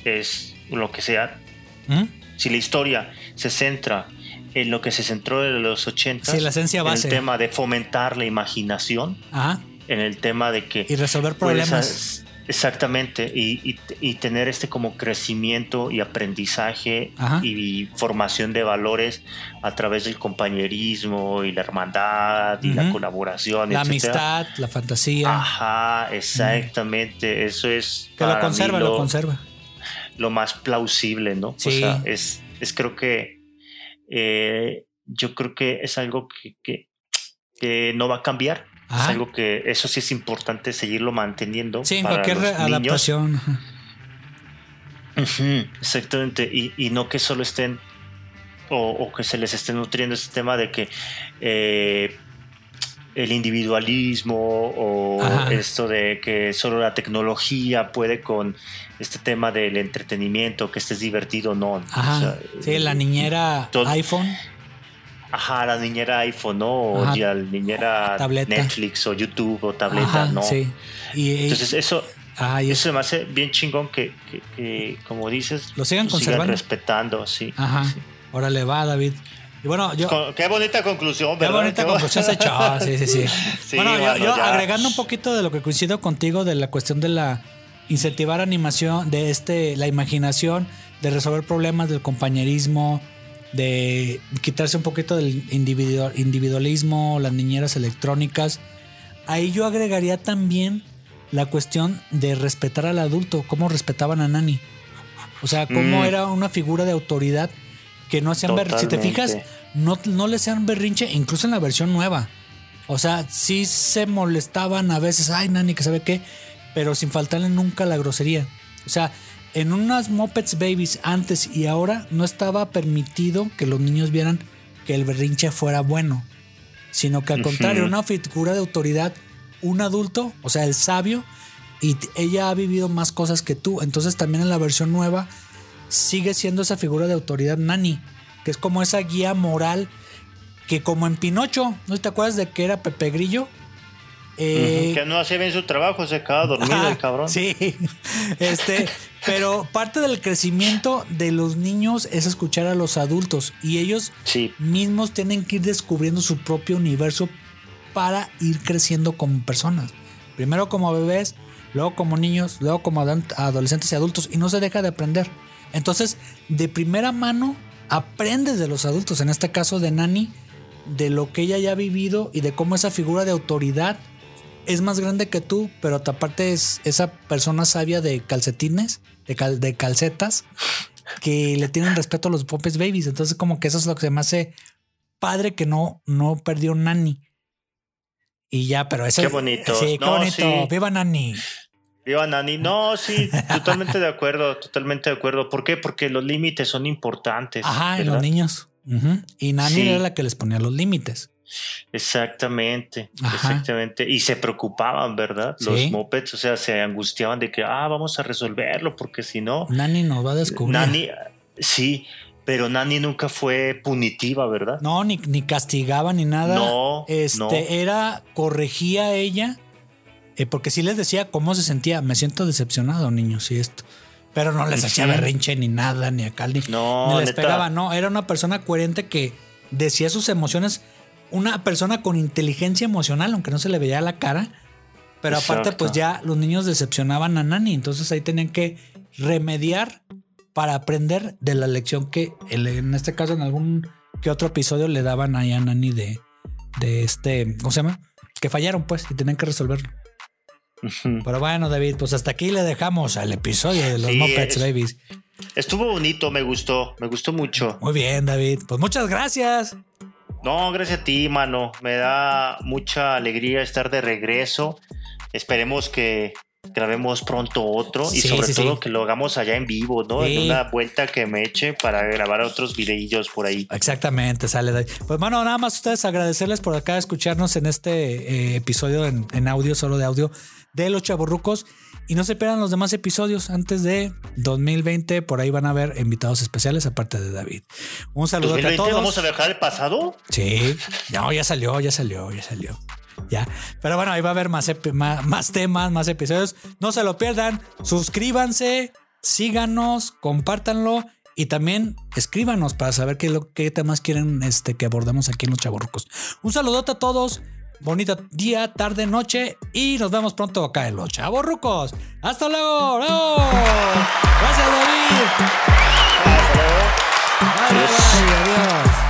es lo que sea, ¿Mm? si la historia se centra en lo que se centró en los 80, la esencia base. en el tema de fomentar la imaginación, en el tema de que... Y resolver problemas. Exactamente, y, tener este como crecimiento y aprendizaje y formación de valores a través del compañerismo y la hermandad y la colaboración. La amistad, la fantasía. Ajá, exactamente, eso es... Que lo conserva, lo, conserva. Lo más plausible, ¿no? Sí. O sea, es, es creo que... Eh, yo creo que es algo que, que no va a cambiar es algo que eso sí es importante seguirlo manteniendo. Sí, en cualquier adaptación. exactamente. Y, no que solo estén o, que se les esté nutriendo este tema de que eh, el individualismo o esto de que solo la tecnología puede con este tema del entretenimiento, que estés divertido, no. sí, la niñera iPhone Ajá, la niñera iPhone, ¿no? O la niñera Netflix o YouTube o tableta, ¿no? Sí. Entonces eso, eso se me hace bien chingón que, como dices, lo sigan conservando. respetando, sí. Ajá. Sí. Órale, va, David. Y bueno, yo. Qué bonita conclusión, ¿verdad? Qué bonita conclusión se echó. sí, sí, sí. bueno, yo, agregando un poquito de lo que coincido contigo de la cuestión de la incentivar animación, de este, la imaginación, de resolver problemas del compañerismo, de quitarse un poquito del individualismo, las niñeras electrónicas. Ahí yo agregaría también la cuestión de respetar al adulto, cómo respetaban a Nani. O sea, cómo mm. era una figura de autoridad que no hacían berrinche. Si te fijas, no, no le hacían berrinche, incluso en la versión nueva. O sea, sí se molestaban a veces, ay, Nani, que sabe qué, pero sin faltarle nunca la grosería. O sea, en unas Muppets Babies antes y ahora no estaba permitido que los niños vieran que el berrinche fuera bueno, sino que al contrario, una figura de autoridad, un adulto, o sea, el sabio, y ella ha vivido más cosas que tú. Entonces también en la versión nueva sigue siendo esa figura de autoridad Nani, que es como esa guía moral que como en Pinocho, ¿no te acuerdas de que era Pepe Grillo? Eh, que no hacía bien su trabajo, se quedaba dormido el cabrón. Sí, este, pero parte del crecimiento de los niños es escuchar a los adultos y ellos mismos tienen que ir descubriendo su propio universo para ir creciendo como personas. Primero como bebés, luego como niños, luego como adolescentes y adultos y no se deja de aprender. Entonces, de primera mano, aprendes de los adultos, en este caso de Nani, de lo que ella ya ha vivido y de cómo esa figura de autoridad es más grande que tú, pero aparte es esa persona sabia de calcetines, de, de calcetas, que le tienen respeto a los Popes Babies. Entonces, como que eso es lo que se me hace padre que no, no perdió Nani. Y ya, pero eso. Qué bonito. Sí, qué bonito. Viva Nani. Viva Nani. No, sí, totalmente de acuerdo, totalmente de acuerdo. ¿Por qué? Porque los límites son importantes. Ajá, los niños. Y Nani era la que les ponía los límites. Exactamente, exactamente. Y se preocupaban, ¿verdad? Los mopeds, o sea, se angustiaban de que, ah, vamos a resolverlo, porque si no. Nani nos va a descubrir. Nani, sí, pero Nani nunca fue punitiva, ¿verdad? No, ni, ni castigaba ni nada. No. Este, era, corregía ella eh, porque sí les decía cómo se sentía. Me siento decepcionado, niños, y esto. Pero no les hacía berrinche ni nada, ni acá, ni, No, ni les neta. pegaba. No, era una persona coherente que decía sus emociones. Una persona con inteligencia emocional, aunque no se le veía la cara. Pero aparte, pues ya los niños decepcionaban a Nani. Entonces ahí tenían que remediar para aprender de la lección que en este caso en algún que otro episodio le daban ahí a Nani de, de este, ¿cómo se llama? Que fallaron pues y tenían que resolverlo. Pero bueno, David, pues hasta aquí le dejamos al episodio de los Sí, Muppets es- Babies. Estuvo bonito, me gustó, me gustó mucho. Muy bien, David. Pues muchas gracias. No, gracias a ti, mano. Me da mucha alegría estar de regreso. Esperemos que grabemos pronto otro y sobre sí, todo sí. que lo hagamos allá en vivo, ¿no? En una vuelta que me eche para grabar otros videillos por ahí. Exactamente, sale David. Pues bueno, nada más ustedes agradecerles por acá escucharnos en este eh, episodio en, en audio, solo de audio, de Los Chaborrucos. Y no se pierdan los demás episodios antes de 2020. Por ahí van a haber invitados especiales, aparte de David. Un saludo a 2020, todos. vamos a viajar al pasado. Sí, no, ya salió, ya salió, ya salió. Ya. Pero bueno, ahí va a haber más, epi- más, más temas, más episodios. No se lo pierdan. Suscríbanse, síganos, compártanlo y también escríbanos para saber qué, temas quieren este, que abordemos aquí en Los Chavorrucos. Un saludote a todos. Bonito día, tarde, noche y nos vemos pronto acá en Los Chavorrucos. ¡Hasta luego! ¡Bravo! ¡Gracias, David! Hasta luego. Bye, bye, bye, adiós.